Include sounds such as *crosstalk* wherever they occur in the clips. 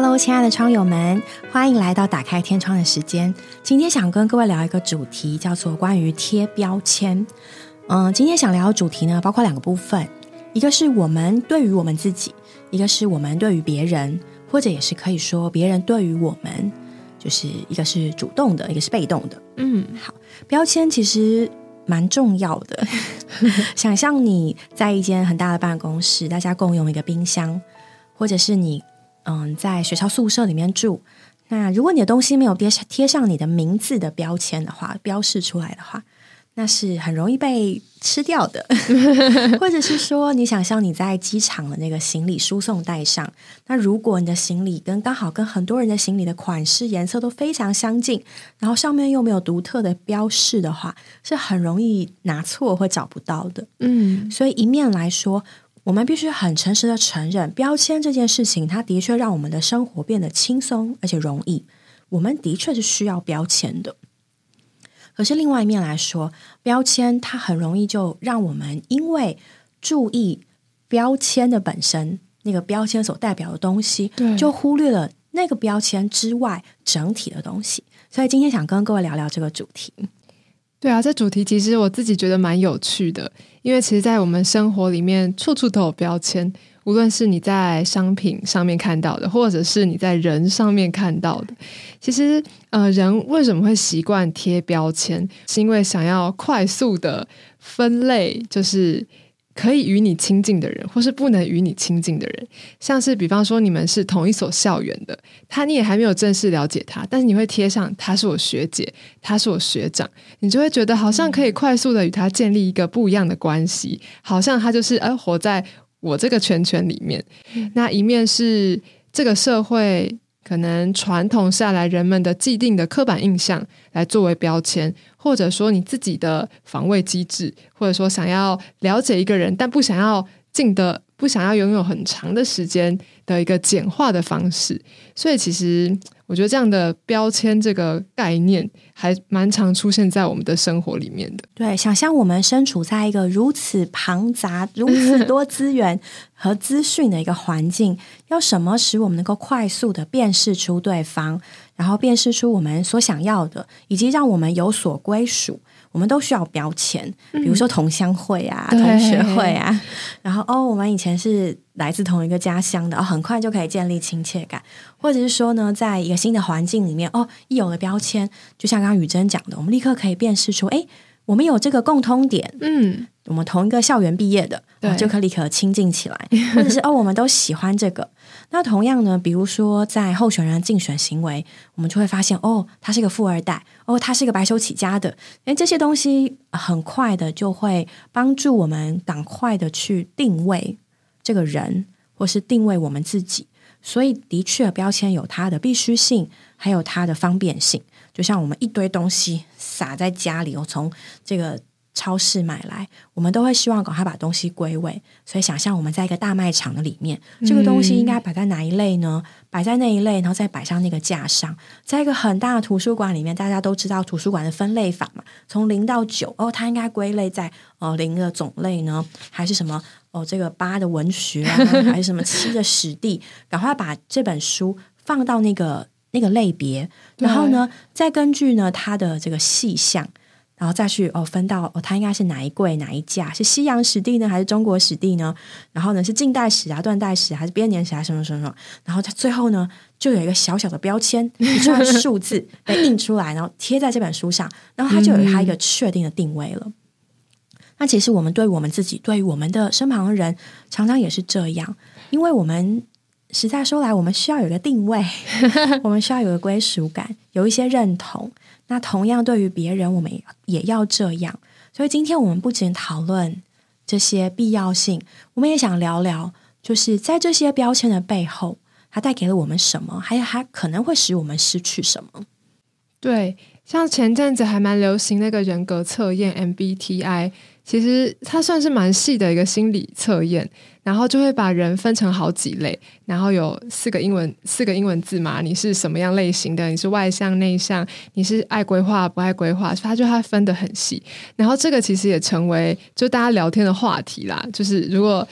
Hello，亲爱的窗友们，欢迎来到打开天窗的时间。今天想跟各位聊一个主题，叫做关于贴标签。嗯，今天想聊的主题呢，包括两个部分，一个是我们对于我们自己，一个是我们对于别人，或者也是可以说别人对于我们，就是一个是主动的，一个是被动的。嗯，好，标签其实蛮重要的。*laughs* 想象你在一间很大的办公室，大家共用一个冰箱，或者是你。嗯，在学校宿舍里面住，那如果你的东西没有贴贴上你的名字的标签的话，标示出来的话，那是很容易被吃掉的。*laughs* 或者是说，你想象你在机场的那个行李输送带上，那如果你的行李跟刚好跟很多人的行李的款式、颜色都非常相近，然后上面又没有独特的标示的话，是很容易拿错或找不到的。嗯，所以一面来说。我们必须很诚实的承认，标签这件事情，它的确让我们的生活变得轻松而且容易。我们的确是需要标签的。可是另外一面来说，标签它很容易就让我们因为注意标签的本身，那个标签所代表的东西，就忽略了那个标签之外整体的东西。所以今天想跟各位聊聊这个主题。对啊，这主题其实我自己觉得蛮有趣的，因为其实，在我们生活里面，处处都有标签。无论是你在商品上面看到的，或者是你在人上面看到的，其实，呃，人为什么会习惯贴标签？是因为想要快速的分类，就是。可以与你亲近的人，或是不能与你亲近的人，像是比方说你们是同一所校园的，他你也还没有正式了解他，但是你会贴上他是我学姐，他是我学长，你就会觉得好像可以快速的与他建立一个不一样的关系，好像他就是呃活在我这个圈圈里面。那一面是这个社会。可能传统下来人们的既定的刻板印象来作为标签，或者说你自己的防卫机制，或者说想要了解一个人，但不想要进的，不想要拥有很长的时间的一个简化的方式。所以其实。我觉得这样的标签这个概念还蛮常出现在我们的生活里面的。对，想象我们身处在一个如此庞杂、*laughs* 如此多资源和资讯的一个环境，要什么使我们能够快速的辨识出对方，然后辨识出我们所想要的，以及让我们有所归属。我们都需要标签，比如说同乡会啊、同学会啊，然后哦，我们以前是来自同一个家乡的，很快就可以建立亲切感，或者是说呢，在一个新的环境里面，哦，一有了标签，就像刚刚雨珍讲的，我们立刻可以辨识出，哎，我们有这个共通点，嗯，我们同一个校园毕业的，就可以立刻亲近起来，*laughs* 或者是哦，我们都喜欢这个。那同样呢，比如说在候选人竞选行为，我们就会发现，哦，他是个富二代，哦，他是个白手起家的，诶，这些东西很快的就会帮助我们赶快的去定位这个人，或是定位我们自己。所以，的确，标签有它的必须性，还有它的方便性。就像我们一堆东西撒在家里，我从这个。超市买来，我们都会希望赶快把东西归位。所以想象我们在一个大卖场的里面，这个东西应该摆在哪一类呢？摆在那一类，然后再摆上那个架上。在一个很大的图书馆里面，大家都知道图书馆的分类法嘛，从零到九哦，它应该归类在呃零的种类呢，还是什么哦这个八的文学啊，还是什么七的史地？赶快把这本书放到那个那个类别，然后呢，再根据呢它的这个细项。然后再去哦，分到哦，它应该是哪一柜哪一架？是西洋史地呢，还是中国史地呢？然后呢，是近代史啊、断代史还是编年史啊？什么什么什么？然后它最后呢，就有一个小小的标签，*laughs* 一串数字被印出来，然后贴在这本书上，然后它就有它一个确定的定位了。那其实我们对我们自己，对于我们的身旁的人，常常也是这样，因为我们实在说来，我们需要有一个定位，*laughs* 我们需要有个归属感，有一些认同。那同样，对于别人，我们也要这样。所以，今天我们不仅讨论这些必要性，我们也想聊聊，就是在这些标签的背后，它带给了我们什么，还有它可能会使我们失去什么。对，像前阵子还蛮流行那个人格测验 MBTI。其实它算是蛮细的一个心理测验，然后就会把人分成好几类，然后有四个英文四个英文字嘛，你是什么样类型的？你是外向内向？你是爱规划不爱规划？它就它分得很细，然后这个其实也成为就大家聊天的话题啦。就是如果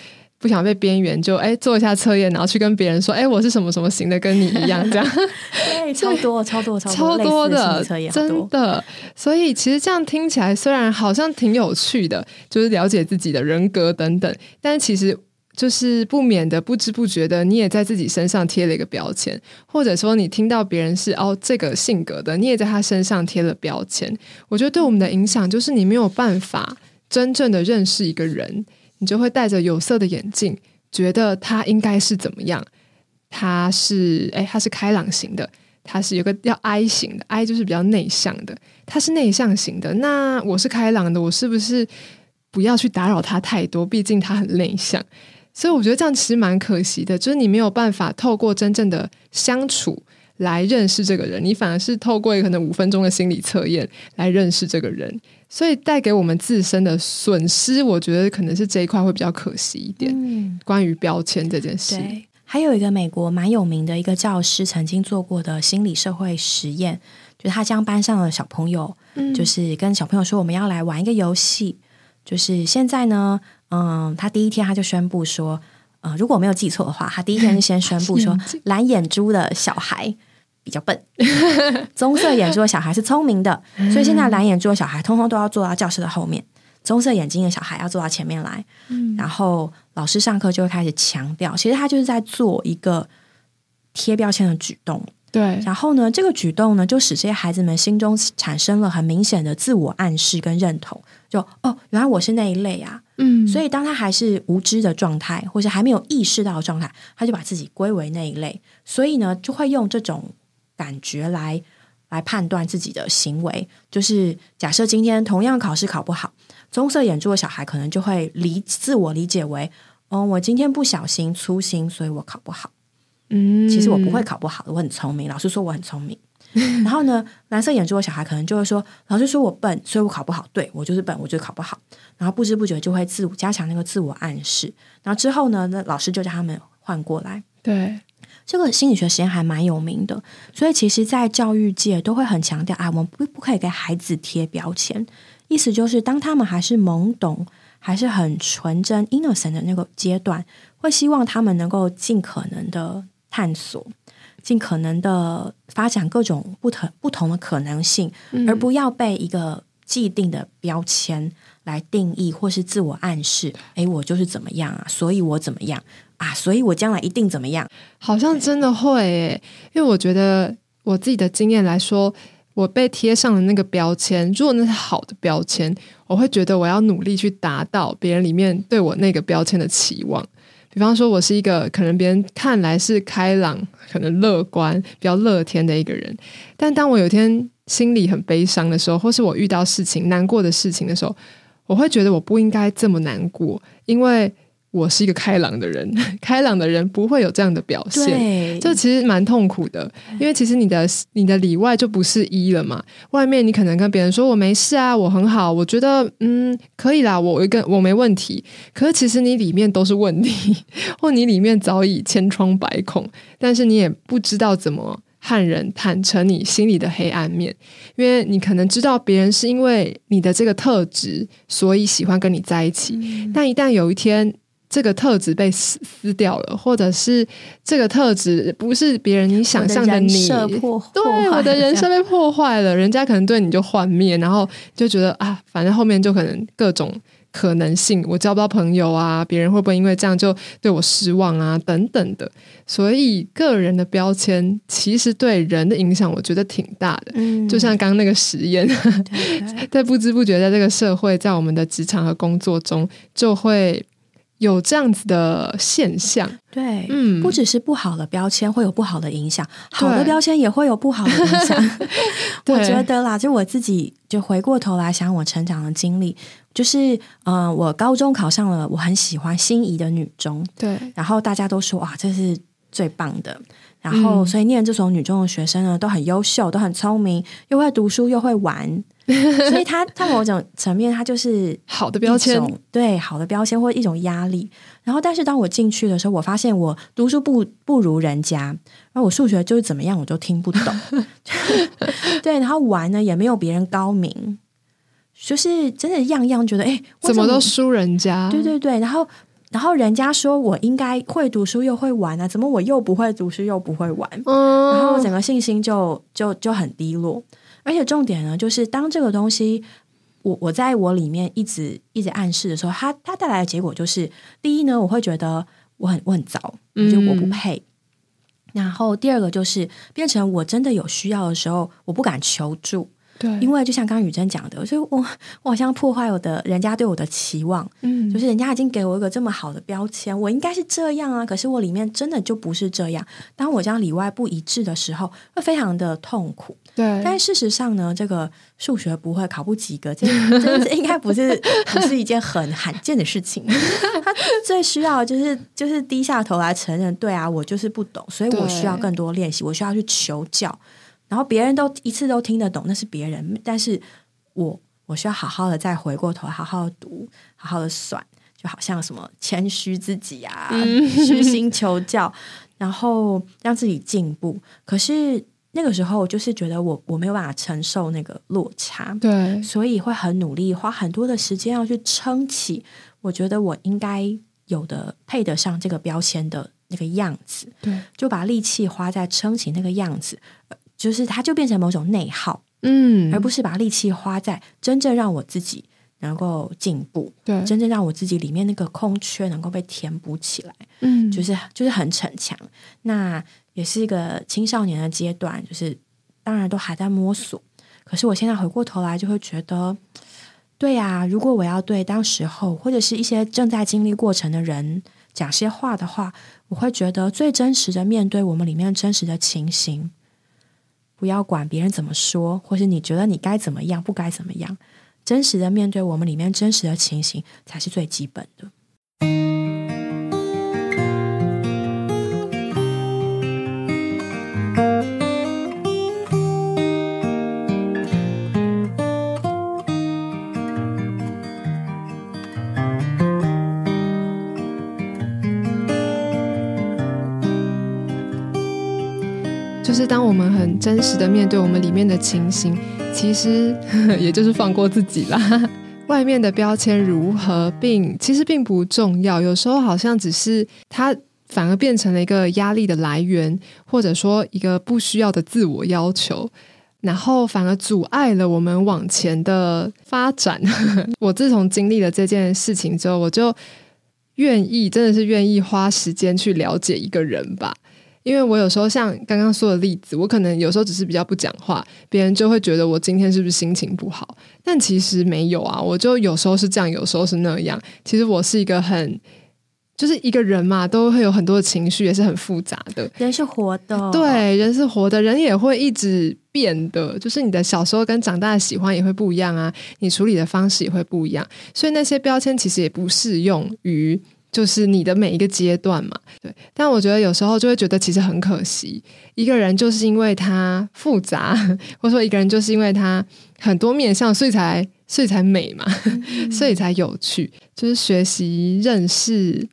不想被边缘，就哎做一下测验，然后去跟别人说，哎，我是什么什么型的，跟你一样，这样。对，超多，*laughs* 超多，超多的，真的。所以其实这样听起来，虽然好像挺有趣的，就是了解自己的人格等等，但其实就是不免的不知不觉的，你也在自己身上贴了一个标签，或者说你听到别人是哦这个性格的，你也在他身上贴了标签。我觉得对我们的影响，就是你没有办法真正的认识一个人。你就会戴着有色的眼镜，觉得他应该是怎么样？他是哎，他是开朗型的，他是有个叫 I 型的，I 就是比较内向的，他是内向型的。那我是开朗的，我是不是不要去打扰他太多？毕竟他很内向，所以我觉得这样其实蛮可惜的，就是你没有办法透过真正的相处。来认识这个人，你反而是透过可能五分钟的心理测验来认识这个人，所以带给我们自身的损失，我觉得可能是这一块会比较可惜一点。关于标签这件事，对，还有一个美国蛮有名的一个教师曾经做过的心理社会实验，就是他将班上的小朋友，就是跟小朋友说，我们要来玩一个游戏，就是现在呢，嗯，他第一天他就宣布说，呃，如果我没有记错的话，他第一天就先宣布说，蓝眼珠的小孩。比较笨，*laughs* 棕色眼珠的小孩是聪明的，所以现在蓝眼珠的小孩通通都要坐到教室的后面，棕色眼睛的小孩要坐到前面来。嗯，然后老师上课就会开始强调，其实他就是在做一个贴标签的举动。对，然后呢，这个举动呢，就使这些孩子们心中产生了很明显的自我暗示跟认同，就哦，原来我是那一类啊。嗯，所以当他还是无知的状态，或是还没有意识到的状态，他就把自己归为那一类，所以呢，就会用这种。感觉来来判断自己的行为，就是假设今天同样考试考不好，棕色眼珠的小孩可能就会理自我理解为，哦，我今天不小心粗心，所以我考不好。嗯，其实我不会考不好的，我很聪明，老师说我很聪明。*laughs* 然后呢，蓝色眼珠的小孩可能就会说，老师说我笨，所以我考不好。对我就是笨，我就考不好。然后不知不觉就会自我加强那个自我暗示。然后之后呢，那老师就叫他们换过来。对。这个心理学实验还蛮有名的，所以其实，在教育界都会很强调啊，我们不不可以给孩子贴标签。意思就是，当他们还是懵懂、还是很纯真 （innocent） 的那个阶段，会希望他们能够尽可能的探索，尽可能的发展各种不同不同的可能性，而不要被一个既定的标签来定义或是自我暗示。哎，我就是怎么样啊，所以我怎么样。啊，所以我将来一定怎么样？好像真的会诶，因为我觉得我自己的经验来说，我被贴上的那个标签，如果那是好的标签，我会觉得我要努力去达到别人里面对我那个标签的期望。比方说，我是一个可能别人看来是开朗、可能乐观、比较乐天的一个人，但当我有一天心里很悲伤的时候，或是我遇到事情难过的事情的时候，我会觉得我不应该这么难过，因为。我是一个开朗的人，*laughs* 开朗的人不会有这样的表现，这其实蛮痛苦的。因为其实你的你的里外就不是一了嘛。外面你可能跟别人说我没事啊，我很好，我觉得嗯可以啦，我一个我没问题。可是其实你里面都是问题，*laughs* 或你里面早已千疮百孔，但是你也不知道怎么和人坦诚你心里的黑暗面，因为你可能知道别人是因为你的这个特质，所以喜欢跟你在一起。但一旦有一天，这个特质被撕撕掉了，或者是这个特质不是别人你想象的你，对我的人生被破坏了，人家可能对你就幻灭，然后就觉得啊，反正后面就可能各种可能性，我交不到朋友啊，别人会不会因为这样就对我失望啊，等等的。所以个人的标签其实对人的影响，我觉得挺大的。嗯，就像刚刚那个实验，*laughs* 在不知不觉在这个社会，在我们的职场和工作中就会。有这样子的现象，对，嗯，不只是不好的标签会有不好的影响，好的标签也会有不好的影响。*laughs* 我觉得啦，就我自己就回过头来想我成长的经历，就是嗯，我高中考上了我很喜欢心仪的女中，对，然后大家都说哇，这是最棒的，然后所以念这所女中的学生呢，都很优秀，都很聪明，又会读书，又会玩。*laughs* 所以，他在某种层面，他就是好的标签，对好的标签或者一种压力。然后，但是当我进去的时候，我发现我读书不不如人家，然后我数学就是怎么样，我都听不懂。*laughs* 对，然后玩呢也没有别人高明，就是真的样样觉得哎，怎么都输人家。对对对，然后然后人家说我应该会读书又会玩啊，怎么我又不会读书又不会玩？然后整个信心就就就很低落。而且重点呢，就是当这个东西我我在我里面一直一直暗示的时候，它它带来的结果就是，第一呢，我会觉得我很我很糟，就我不配。然后第二个就是变成我真的有需要的时候，我不敢求助。对，因为就像刚刚雨珍讲的，所以我 *laughs* 我好像破坏我的人家对我的期望，嗯，就是人家已经给我一个这么好的标签，我应该是这样啊，可是我里面真的就不是这样。当我这样里外不一致的时候，会非常的痛苦。对，但事实上呢，这个数学不会考不及格，这 *laughs* 这应该不是不是一件很罕见的事情。*laughs* 他最需要就是就是低下头来承认，对啊，我就是不懂，所以我需要更多练习，我需要去求教。然后别人都一次都听得懂，那是别人，但是我我需要好好的再回过头，好好的读，好好的算，就好像什么谦虚自己啊，虚心求教，然后让自己进步。可是那个时候，就是觉得我我没有办法承受那个落差，对，所以会很努力，花很多的时间要去撑起，我觉得我应该有的配得上这个标签的那个样子，对，就把力气花在撑起那个样子。就是它就变成某种内耗，嗯，而不是把力气花在真正让我自己能够进步，对，真正让我自己里面那个空缺能够被填补起来，嗯，就是就是很逞强。那也是一个青少年的阶段，就是当然都还在摸索。可是我现在回过头来就会觉得，对呀，如果我要对当时候或者是一些正在经历过程的人讲些话的话，我会觉得最真实的面对我们里面真实的情形。不要管别人怎么说，或是你觉得你该怎么样，不该怎么样，真实的面对我们里面真实的情形，才是最基本的。当我们很真实的面对我们里面的情形，其实 *laughs* 也就是放过自己啦。*laughs* 外面的标签如何，并其实并不重要。有时候好像只是它反而变成了一个压力的来源，或者说一个不需要的自我要求，然后反而阻碍了我们往前的发展。*laughs* 我自从经历了这件事情之后，我就愿意，真的是愿意花时间去了解一个人吧。因为我有时候像刚刚说的例子，我可能有时候只是比较不讲话，别人就会觉得我今天是不是心情不好？但其实没有啊，我就有时候是这样，有时候是那样。其实我是一个很，就是一个人嘛，都会有很多的情绪，也是很复杂的。人是活的，对，人是活的，人也会一直变的。就是你的小时候跟长大的喜欢也会不一样啊，你处理的方式也会不一样，所以那些标签其实也不适用于。就是你的每一个阶段嘛，对。但我觉得有时候就会觉得其实很可惜，一个人就是因为他复杂，或者说一个人就是因为他很多面相，所以才所以才美嘛，所以才有趣。就是学习认识，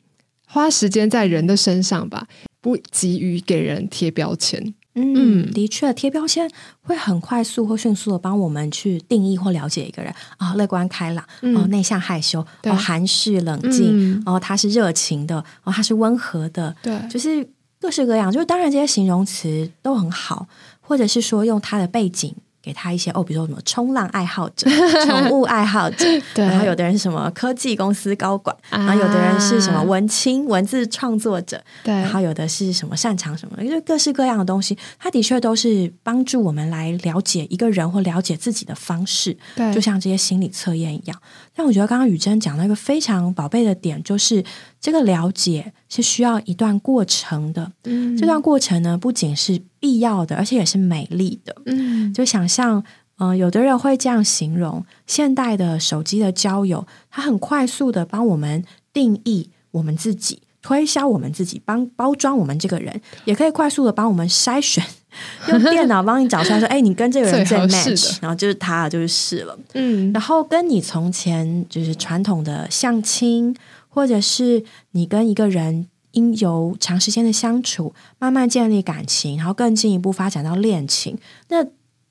花时间在人的身上吧，不急于给人贴标签。嗯，的确，贴标签会很快速或迅速的帮我们去定义或了解一个人。啊，乐观开朗，哦，内向害羞，哦，含蓄冷静，哦，他是热情的，哦，他是温和的，对，就是各式各样，就是当然这些形容词都很好，或者是说用他的背景。给他一些哦，比如说什么冲浪爱好者、*laughs* 宠物爱好者，*laughs* 然后有的人是什么科技公司高管，然后有的人是什么文青、文字创作者，对，然后有的是什么擅长什么，因为各式各样的东西，它的确都是帮助我们来了解一个人或了解自己的方式，对，就像这些心理测验一样。但我觉得刚刚雨珍讲了一个非常宝贝的点，就是这个了解是需要一段过程的，嗯，这段过程呢，不仅是。必要的，而且也是美丽的。嗯，就想象，嗯，有的人会这样形容：现代的手机的交友，它很快速的帮我们定义我们自己，推销我们自己，帮包装我们这个人，也可以快速的帮我们筛选，*laughs* 用电脑帮你找出来说：“哎，你跟这个人最 match，然后就是他，就是是了。”嗯，然后跟你从前就是传统的相亲，或者是你跟一个人。因由长时间的相处，慢慢建立感情，然后更进一步发展到恋情。那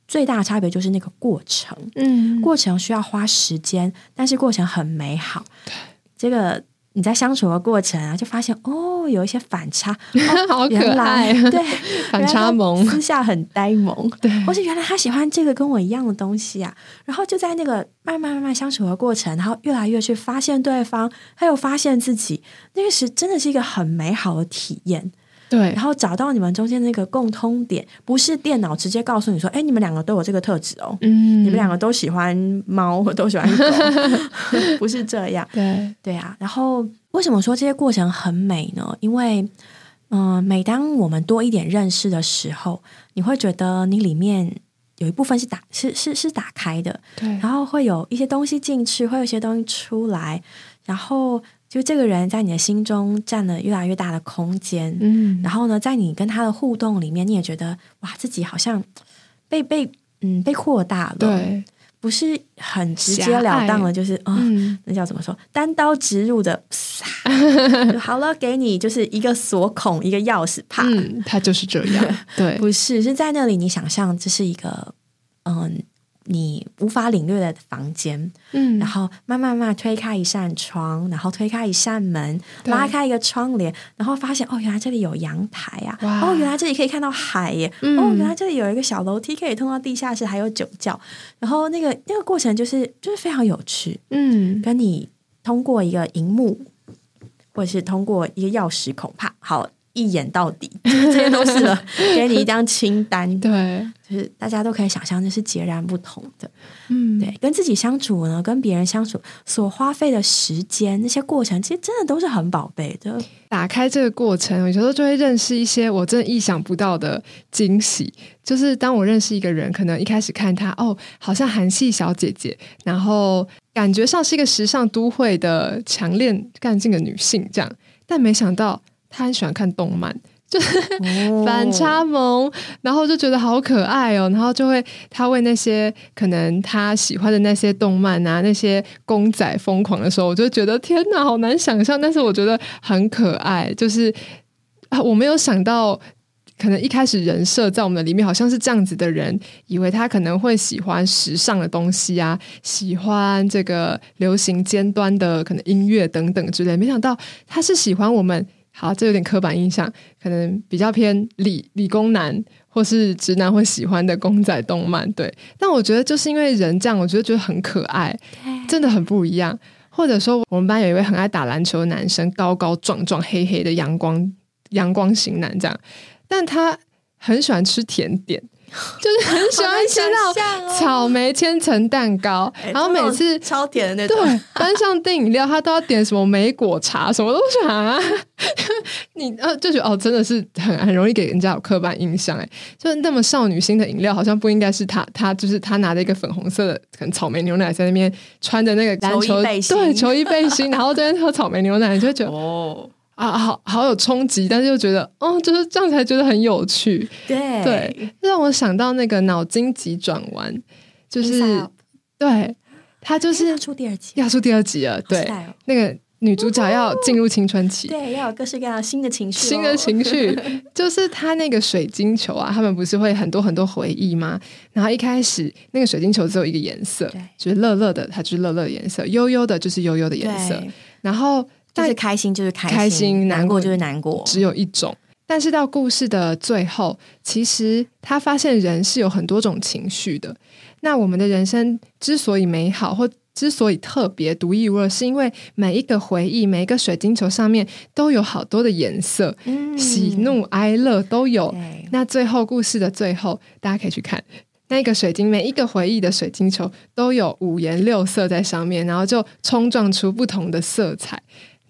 最大的差别就是那个过程，嗯，过程需要花时间，但是过程很美好。这个你在相处的过程啊，就发现哦，有一些反差，*laughs* 好可爱，对，*laughs* 反差萌，私下很呆萌，对，或是原来他喜欢这个跟我一样的东西啊，然后就在那个慢慢慢慢相处的过程，然后越来越去发现对方，还有发现自己，那个是真的是一个很美好的体验。对，然后找到你们中间那个共通点，不是电脑直接告诉你说，哎，你们两个都有这个特质哦，嗯，你们两个都喜欢猫，都喜欢狗，*laughs* 不是这样，对。对啊。然后为什么说这些过程很美呢？因为，嗯，每当我们多一点认识的时候，你会觉得你里面有一部分是打是是是打开的，对，然后会有一些东西进去，会有一些东西出来，然后。就这个人在你的心中占了越来越大的空间，嗯，然后呢，在你跟他的互动里面，你也觉得哇，自己好像被被嗯被扩大了，对，不是很直截了当的，就是啊，那叫怎么说，单刀直入的，*laughs* 好了，给你就是一个锁孔，一个钥匙，啪，他就是这样，对，*laughs* 不是是在那里，你想象这是一个嗯。你无法领略的房间，嗯，然后慢慢慢推开一扇窗，然后推开一扇门，拉开一个窗帘，然后发现哦，原来这里有阳台啊，哦，原来这里可以看到海耶，哦，原来这里有一个小楼梯可以通到地下室，还有酒窖，然后那个那个过程就是就是非常有趣，嗯，跟你通过一个荧幕，或者是通过一个钥匙孔，怕，好。一眼到底，*laughs* 这些都是了。给你一张清单，*laughs* 对，就是大家都可以想象，这是截然不同的。嗯，对，跟自己相处呢，跟别人相处所花费的时间，那些过程，其实真的都是很宝贝的。打开这个过程，有时候就会认识一些我真的意想不到的惊喜。就是当我认识一个人，可能一开始看他，哦，好像韩系小姐姐，然后感觉上是一个时尚都会的强烈干劲的女性，这样，但没想到。他很喜欢看动漫，*laughs* 就是反差萌，然后就觉得好可爱哦。然后就会他为那些可能他喜欢的那些动漫啊，那些公仔疯狂的时候，我就觉得天哪，好难想象。但是我觉得很可爱，就是啊，我没有想到，可能一开始人设在我们的里面好像是这样子的人，以为他可能会喜欢时尚的东西啊，喜欢这个流行尖端的可能音乐等等之类，没想到他是喜欢我们。好，这有点刻板印象，可能比较偏理理工男或是直男会喜欢的公仔动漫，对。但我觉得就是因为人这样，我觉得觉得很可爱，真的很不一样。或者说，我们班有一位很爱打篮球的男生，高高壮壮、黑黑的阳光阳光型男，这样，但他很喜欢吃甜点。*laughs* 就是很喜欢吃那种草莓千层蛋糕，然后每次超甜的那种。对，班上订饮料，他都要点什么莓果茶，什么都想啊。*laughs* 你呃就觉得哦，真的是很很容易给人家有刻板印象哎，就是那么少女心的饮料，好像不应该是他，他就是他拿着一个粉红色的可能草莓牛奶在那边穿着那个篮球对球衣背心，然后在那喝草莓牛奶，就会觉得哦。啊，好好有冲击，但是又觉得，哦，就是这样才觉得很有趣。对对，让我想到那个脑筋急转弯，就是对他就是要出第二集，要出第二集了。对，那个女主角要进入青春期，对，要有各式各样新的情绪，新的情绪。*laughs* 就是他那个水晶球啊，他们不是会很多很多回忆吗？然后一开始那个水晶球只有一个颜色，就是乐乐的，它就是乐乐的颜色；悠悠的，就是悠悠的颜色。然后。就是开心，就是开心；难过就是难过，只有一种。但是到故事的最后，其实他发现人是有很多种情绪的。那我们的人生之所以美好，或之所以特别、独一无二，是因为每一个回忆、每一个水晶球上面都有好多的颜色，喜怒哀乐都有。那最后故事的最后，大家可以去看那个水晶，每一个回忆的水晶球都有五颜六色在上面，然后就冲撞出不同的色彩。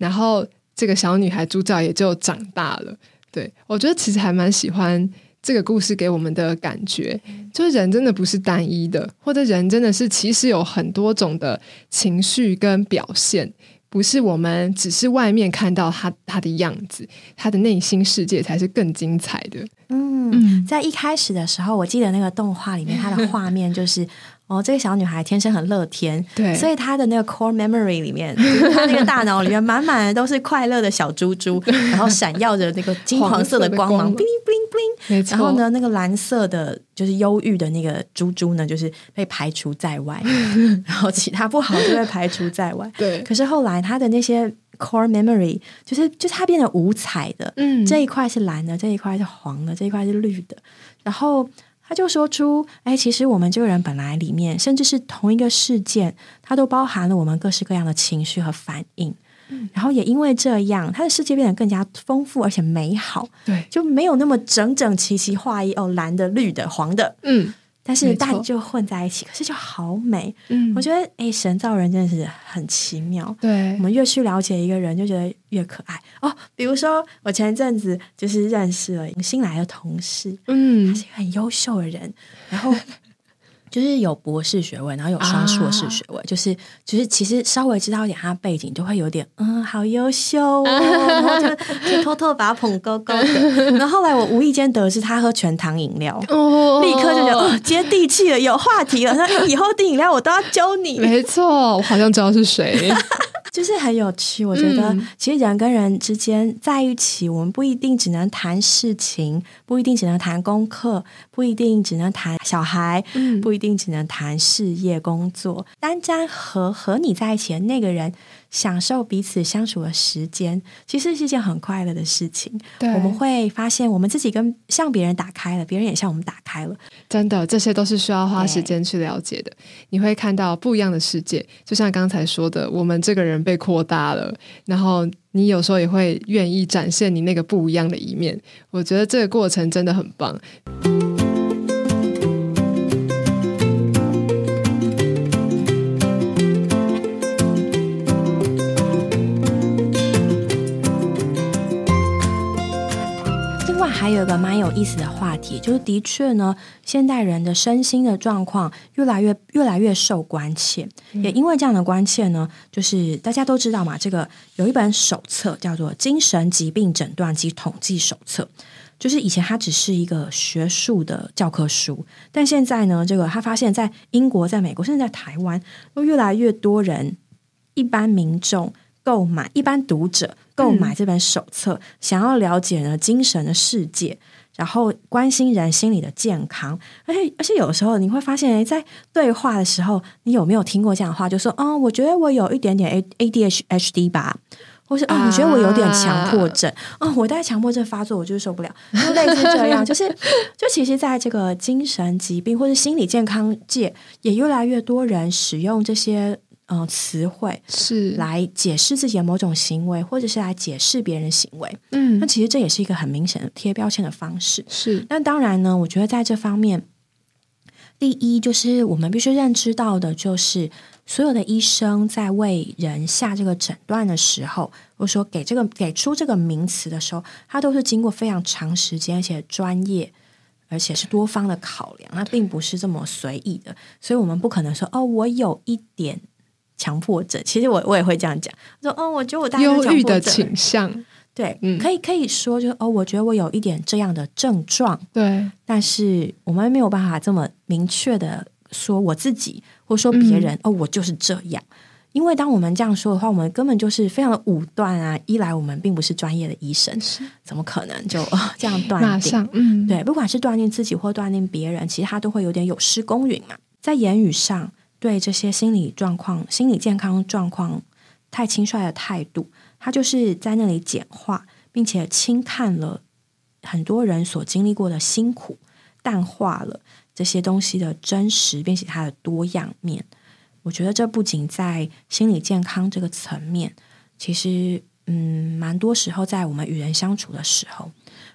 然后这个小女孩主角也就长大了。对我觉得其实还蛮喜欢这个故事给我们的感觉，就是人真的不是单一的，或者人真的是其实有很多种的情绪跟表现，不是我们只是外面看到他他的样子，他的内心世界才是更精彩的。嗯，在一开始的时候，我记得那个动画里面，它的画面就是。哦，这个小女孩天生很乐天，对，所以她的那个 core memory 里面，*laughs* 她那个大脑里面满满的都是快乐的小猪猪，然后闪耀着那个金黄色的光芒，bling bling bling。然后呢，那个蓝色的，就是忧郁的那个猪猪呢，就是被排除在外，*laughs* 然后其他不好就被排除在外。对。可是后来，她的那些 core memory，就是就是它变得五彩的，嗯，这一块是蓝的，这一块是黄的，这一块是绿的，然后他就说出，哎，其实我们这个人本来里面，甚至是同一个事件，它都包含了我们各式各样的情绪和反应。然后也因为这样，他的世界变得更加丰富而且美好。对，就没有那么整整齐齐划一哦，蓝的、绿的、黄的。嗯，但是大就混在一起，可是就好美。嗯，我觉得哎，神造人真的是很奇妙。对，我们越去了解一个人，就觉得越可爱哦。比如说，我前一阵子就是认识了新来的同事，嗯，他是一个很优秀的人，然后。就是有博士学位，然后有双硕士学位，就是就是其实稍微知道一点他背景，就会有点嗯，好优秀，*laughs* 然后就就偷偷把他捧高高的。*laughs* 然后后来我无意间得知他喝全糖饮料，立刻就觉得接地气了，有话题了。那以后订饮料我都要教你。没错，我好像知道是谁。*laughs* 就是很有趣，我觉得其实人跟人之间在一起，我们不一定只能谈事情，不一定只能谈功课，不一定只能谈小孩，不一定只能谈事业工作。单单和和你在一起的那个人。享受彼此相处的时间，其实是一件很快乐的事情。我们会发现，我们自己跟向别人打开了，别人也向我们打开了。真的，这些都是需要花时间去了解的。你会看到不一样的世界，就像刚才说的，我们这个人被扩大了，然后你有时候也会愿意展现你那个不一样的一面。我觉得这个过程真的很棒。还有一个蛮有意思的话题，就是的确呢，现代人的身心的状况越来越越来越受关切，也因为这样的关切呢，就是大家都知道嘛，这个有一本手册叫做《精神疾病诊断及统计手册》，就是以前它只是一个学术的教科书，但现在呢，这个他发现，在英国、在美国，甚至在台湾，都越来越多人，一般民众。购买一般读者购买这本手册，想要了解呢精神的世界，然后关心人心理的健康，而且而且有时候你会发现，在对话的时候，你有没有听过这样的话？就说，哦，我觉得我有一点点 A A D H H D 吧，或是啊，你觉得我有点强迫症？啊，我带强迫症发作，我就是受不了，*laughs* 就类似这样。就是就其实，在这个精神疾病或者心理健康界，也越来越多人使用这些。嗯，词汇是来解释自己的某种行为，或者是来解释别人行为。嗯，那其实这也是一个很明显的贴标签的方式。是，那当然呢，我觉得在这方面，第一就是我们必须认知到的，就是所有的医生在为人下这个诊断的时候，或者说给这个给出这个名词的时候，他都是经过非常长时间，而且专业，而且是多方的考量，那并不是这么随意的。所以我们不可能说哦，我有一点。强迫症，其实我我也会这样讲，说哦，我觉得我大忧郁的倾向，对，可以可以说，就是哦，我觉得我有一点这样的症状，对，但是我们没有办法这么明确的说我自己，或说别人，哦，我就是这样，因为当我们这样说的话，我们根本就是非常的武断啊！一来我们并不是专业的医生，怎么可能就 *laughs* 这样断定？嗯，对，不管是断定自己或断定别人，其实他都会有点有失公允嘛，在言语上。对这些心理状况、心理健康状况太轻率的态度，他就是在那里简化，并且轻看了很多人所经历过的辛苦，淡化了这些东西的真实，并且它的多样面。我觉得这不仅在心理健康这个层面，其实，嗯，蛮多时候在我们与人相处的时候，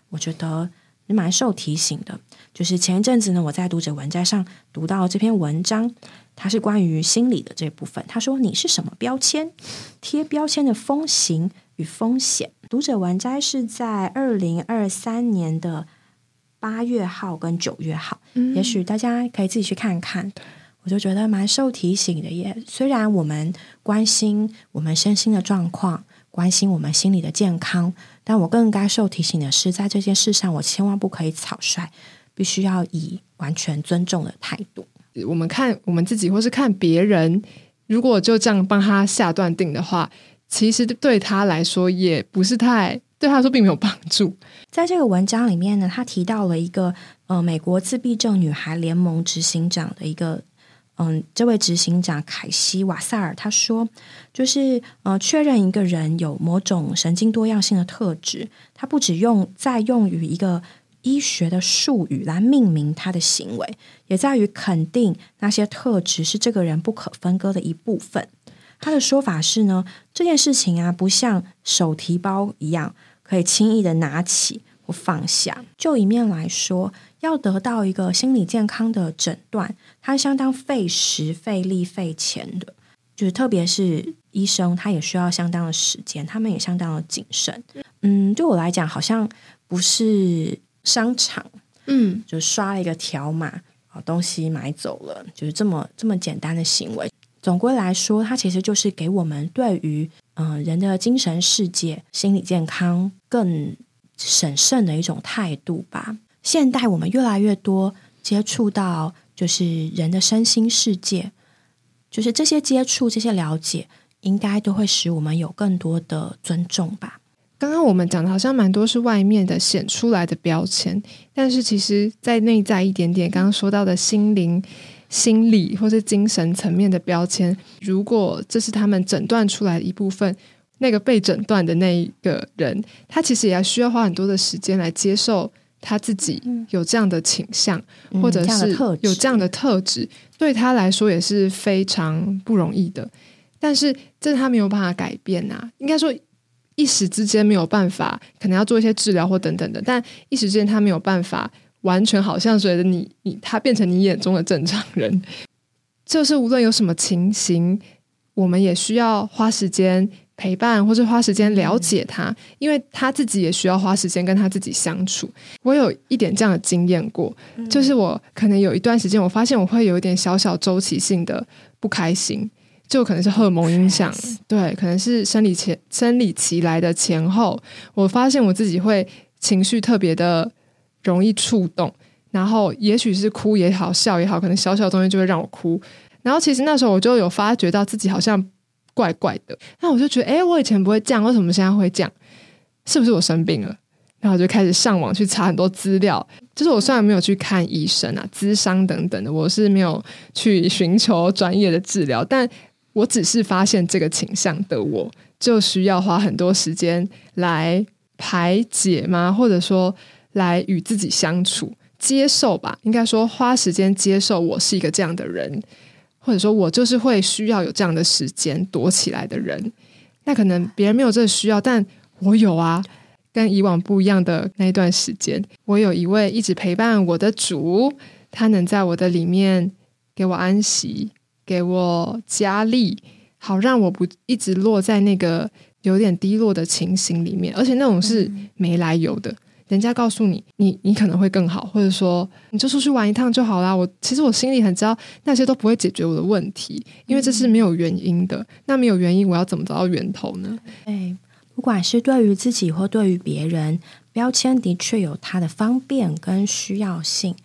我觉得蛮受提醒的。就是前一阵子呢，我在读者文摘上读到这篇文章。它是关于心理的这部分。他说：“你是什么标签？贴标签的风行与风险。”读者文摘是在二零二三年的八月号跟九月号，也许大家可以自己去看看。我就觉得蛮受提醒的耶。虽然我们关心我们身心的状况，关心我们心理的健康，但我更该受提醒的是，在这件事上，我千万不可以草率，必须要以完全尊重的态度。我们看我们自己，或是看别人，如果就这样帮他下断定的话，其实对他来说也不是太对他来说并没有帮助。在这个文章里面呢，他提到了一个呃美国自闭症女孩联盟执行长的一个嗯，这位执行长凯西瓦萨尔他说，就是呃，确认一个人有某种神经多样性的特质，他不只用在用于一个医学的术语来命名他的行为，也在于肯定那些特质是这个人不可分割的一部分。他的说法是呢，这件事情啊，不像手提包一样可以轻易的拿起或放下。就一面来说。要得到一个心理健康的诊断，它相当费时、费力、费钱的。就是特别是医生，他也需要相当的时间，他们也相当的谨慎。嗯，对我来讲，好像不是商场，嗯，就刷了一个条码，把东西买走了，就是这么这么简单的行为。总归来说，它其实就是给我们对于嗯人的精神世界、心理健康更审慎的一种态度吧。现代我们越来越多接触到，就是人的身心世界，就是这些接触、这些了解，应该都会使我们有更多的尊重吧。刚刚我们讲的好像蛮多是外面的显出来的标签，但是其实在内在一点点，刚刚说到的心灵、心理或是精神层面的标签，如果这是他们诊断出来的一部分，那个被诊断的那一个人，他其实也需要花很多的时间来接受。他自己有这样的倾向，或者是有这样的特质，对他来说也是非常不容易的。但是这他没有办法改变呐，应该说一时之间没有办法，可能要做一些治疗或等等的。但一时之间他没有办法完全好像随着你你他变成你眼中的正常人。*laughs* 就是无论有什么情形，我们也需要花时间。陪伴或者花时间了解他，因为他自己也需要花时间跟他自己相处。我有一点这样的经验过，就是我可能有一段时间，我发现我会有一点小小周期性的不开心，就可能是荷尔蒙影响，对，可能是生理前生理期来的前后，我发现我自己会情绪特别的容易触动，然后也许是哭也好，笑也好，可能小小东西就会让我哭。然后其实那时候我就有发觉到自己好像。怪怪的，那我就觉得，哎，我以前不会这样，为什么现在会这样？是不是我生病了？然后我就开始上网去查很多资料。就是我虽然没有去看医生啊、咨商等等的，我是没有去寻求专业的治疗，但我只是发现这个倾向的，我就需要花很多时间来排解吗？或者说来与自己相处、接受吧？应该说花时间接受我是一个这样的人。或者说我就是会需要有这样的时间躲起来的人，那可能别人没有这个需要，但我有啊。跟以往不一样的那一段时间，我有一位一直陪伴我的主，他能在我的里面给我安息，给我加力，好让我不一直落在那个有点低落的情形里面，而且那种是没来由的。人家告诉你，你你可能会更好，或者说你就出去玩一趟就好啦。我其实我心里很知道，那些都不会解决我的问题，因为这是没有原因的。那没有原因，我要怎么找到源头呢？哎，不管是对于自己或对于别人，标签的确有它的方便跟需要性，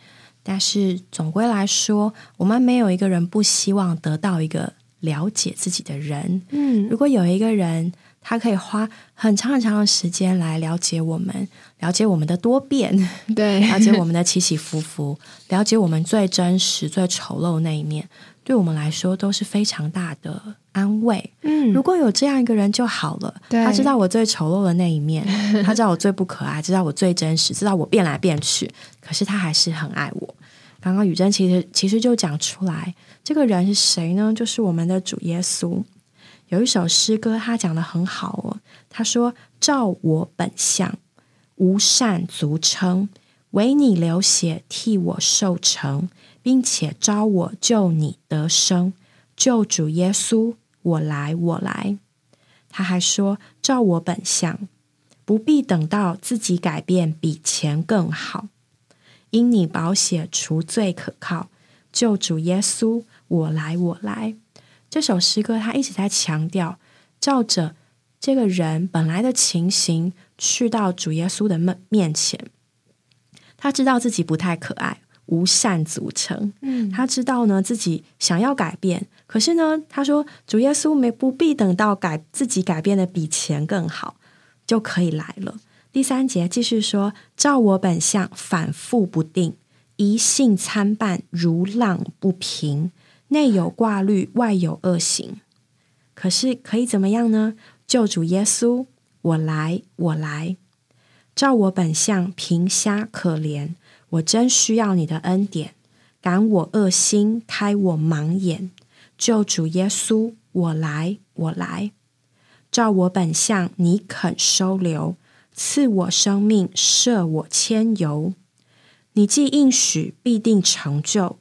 但是总归来说，我们没有一个人不希望得到一个了解自己的人。嗯，如果有一个人。他可以花很长很长的时间来了解我们，了解我们的多变，对，了解我们的起起伏伏，了解我们最真实、最丑陋那一面，对我们来说都是非常大的安慰。嗯，如果有这样一个人就好了，他知道我最丑陋的那一面，他知道我最不可爱，*laughs* 知道我最真实，知道我变来变去，可是他还是很爱我。刚刚雨珍其实其实就讲出来，这个人是谁呢？就是我们的主耶稣。有一首诗歌，他讲的很好哦。他说：“照我本相，无善足称，唯你流血替我受成，并且招我救你得生。救主耶稣，我来，我来。”他还说：“照我本相，不必等到自己改变比钱更好，因你保险除罪可靠。救主耶稣，我来，我来。”这首诗歌，他一直在强调，照着这个人本来的情形去到主耶稣的面面前。他知道自己不太可爱，无善组成。嗯，他知道呢自己想要改变，可是呢，他说主耶稣没不必等到改自己改变的比钱更好就可以来了。第三节继续说：照我本相反复不定，一性参半，如浪不平。内有挂虑，外有恶行。可是可以怎么样呢？救主耶稣，我来，我来，照我本相，贫瞎可怜，我真需要你的恩典，感我恶心，开我盲眼。救主耶稣，我来，我来，照我本相，你肯收留，赐我生命，赦我千由。你既应许，必定成就。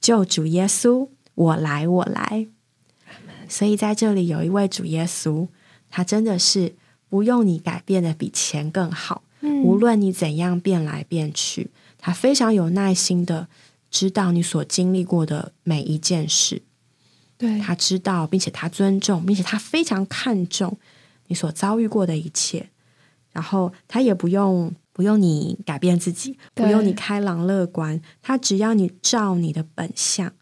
救主耶稣，我来，我来。所以在这里有一位主耶稣，他真的是不用你改变的比钱更好。无论你怎样变来变去，他非常有耐心的知道你所经历过的每一件事。对他知道，并且他尊重，并且他非常看重你所遭遇过的一切。然后他也不用不用你改变自己，不用你开朗乐观，他只要你照你的本相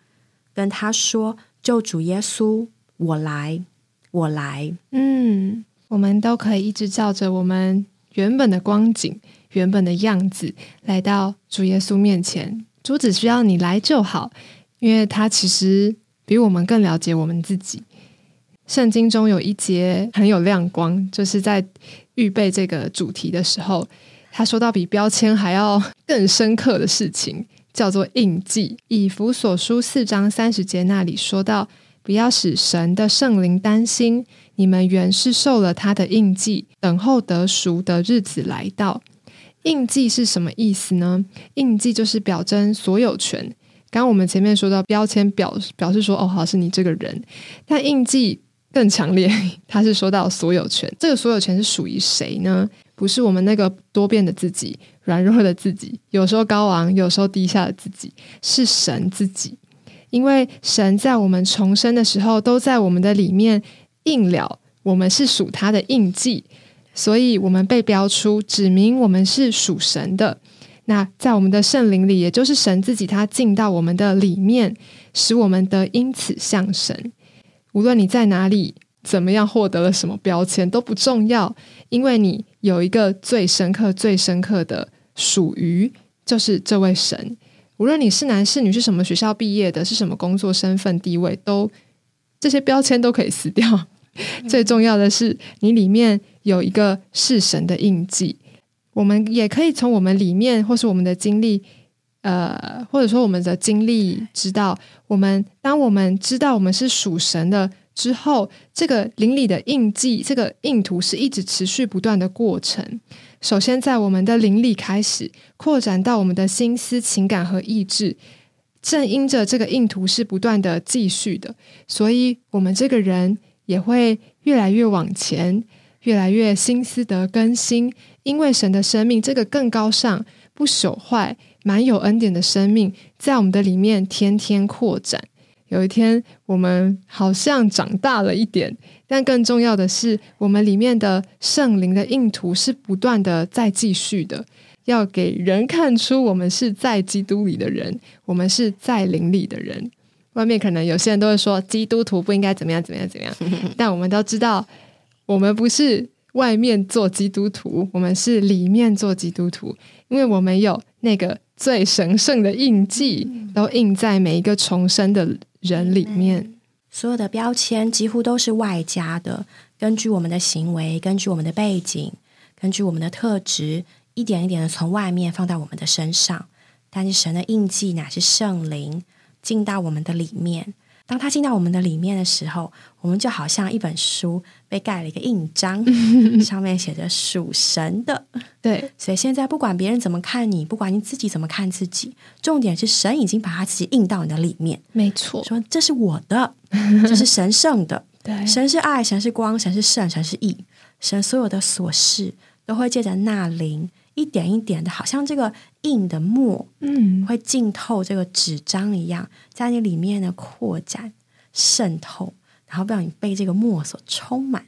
跟他说：“救主耶稣，我来，我来。”嗯，我们都可以一直照着我们原本的光景、原本的样子来到主耶稣面前。主只需要你来就好，因为他其实。比我们更了解我们自己。圣经中有一节很有亮光，就是在预备这个主题的时候，他说到比标签还要更深刻的事情，叫做印记。以弗所书四章三十节那里说到：“不要使神的圣灵担心，你们原是受了他的印记，等候得赎的日子来到。”印记是什么意思呢？印记就是表征所有权。刚我们前面说到标签表表示说哦好是你这个人，但印记更强烈，*laughs* 他是说到所有权。这个所有权是属于谁呢？不是我们那个多变的自己、软弱的自己，有时候高昂，有时候低下的自己，是神自己。因为神在我们重生的时候，都在我们的里面印了，我们是属他的印记，所以我们被标出，指明我们是属神的。那在我们的圣灵里，也就是神自己，他进到我们的里面，使我们得因此像神。无论你在哪里，怎么样获得了什么标签都不重要，因为你有一个最深刻、最深刻的属于，就是这位神。无论你是男是女，是什么学校毕业的，是什么工作、身份、地位，都这些标签都可以撕掉。*laughs* 最重要的是，你里面有一个是神的印记。我们也可以从我们里面，或是我们的经历，呃，或者说我们的经历，知道我们当我们知道我们是属神的之后，这个灵里的印记，这个印图是一直持续不断的过程。首先，在我们的灵里开始扩展到我们的心思、情感和意志，正因着这个印图是不断的继续的，所以我们这个人也会越来越往前。越来越心思得更新，因为神的生命这个更高尚、不朽坏、满有恩典的生命，在我们的里面天天扩展。有一天，我们好像长大了一点，但更重要的是，我们里面的圣灵的印图是不断的在继续的，要给人看出我们是在基督里的人，我们是在灵里的人。外面可能有些人都会说，基督徒不应该怎么样怎么样怎么样，*laughs* 但我们都知道。我们不是外面做基督徒，我们是里面做基督徒，因为我们有那个最神圣的印记，都印在每一个重生的人里面。所有的标签几乎都是外加的，根据我们的行为，根据我们的背景，根据我们的特质，一点一点的从外面放到我们的身上。但是神的印记乃是圣灵进到我们的里面。当他进到我们的里面的时候，我们就好像一本书被盖了一个印章，*laughs* 上面写着属神的。对，所以现在不管别人怎么看你，不管你自己怎么看自己，重点是神已经把他自己印到你的里面。没错，说这是我的，*laughs* 这是神圣的。对，神是爱，神是光，神是圣，神是义。神所有的琐事都会借着那灵。一点一点的，好像这个硬的墨，嗯，会浸透这个纸张一样，在你里面的扩展、渗透，然后让你被这个墨所充满。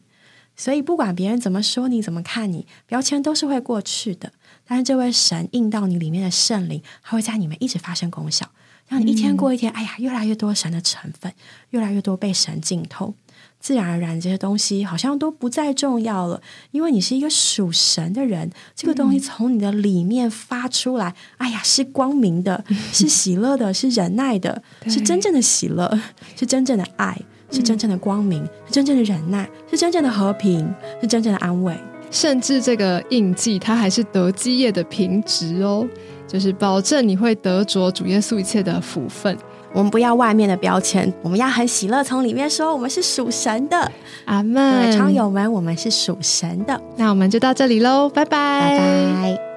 所以，不管别人怎么说你、怎么看你，标签都是会过去的。但是，这位神印到你里面的圣灵，它会在里面一直发生功效，让你一天过一天。哎呀，越来越多神的成分，越来越多被神浸透。自然而然这些东西好像都不再重要了，因为你是一个属神的人，这个东西从你的里面发出来，哎呀，是光明的，*laughs* 是喜乐的，是忍耐的，是真正的喜乐，*laughs* 是真正的爱，是真正的光明，是真正的忍耐，是真正的和平，是真正的安慰。甚至这个印记，它还是得基业的凭值哦，就是保证你会得着主耶稣一切的福分。我们不要外面的标签，我们要很喜乐，从里面说我们是属神的。阿门，常友们，我们是属神的。那我们就到这里喽，拜拜，拜拜。